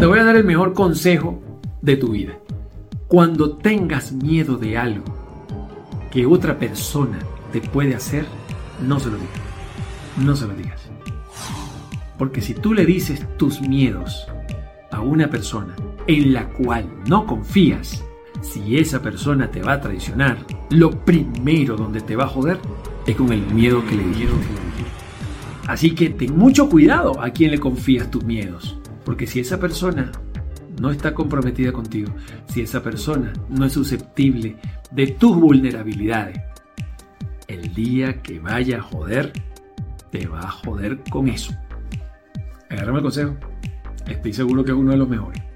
te voy a dar el mejor consejo de tu vida. Cuando tengas miedo de algo que otra persona te puede hacer, no se lo digas. No se lo digas. Porque si tú le dices tus miedos a una persona en la cual no confías, si esa persona te va a traicionar, lo primero donde te va a joder es con el miedo que le dieron. Así que ten mucho cuidado a quien le confías tus miedos. Porque si esa persona no está comprometida contigo, si esa persona no es susceptible de tus vulnerabilidades, el día que vaya a joder, te va a joder con eso. Agárrame el consejo. Estoy seguro que es uno de los mejores.